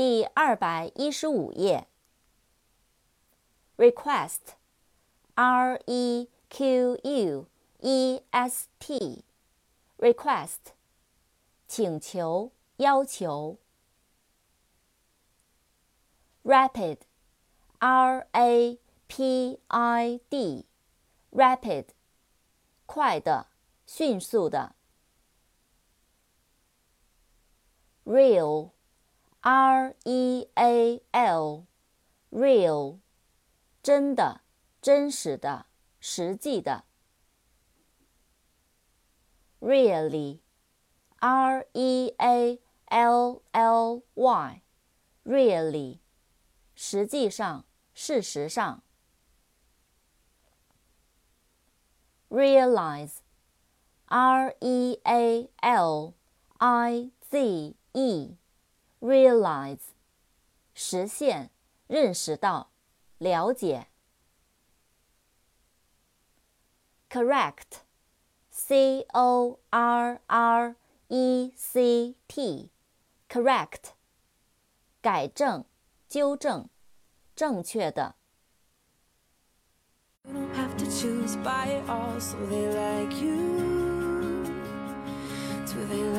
第二百一十五页。request，r e q u e s t，request，请求、要求。rapid，r a p i d，rapid，快的、迅速的。real real，real，。真的，真实的，实际的。Really，R E A L L Y，really，实际上，事实上。realize，realize E，realize，实现，认识到。了解。correct，c o r r e c t，correct，改正、纠正、正确的。You don't have to choose by it all, so they like you. Do they like you?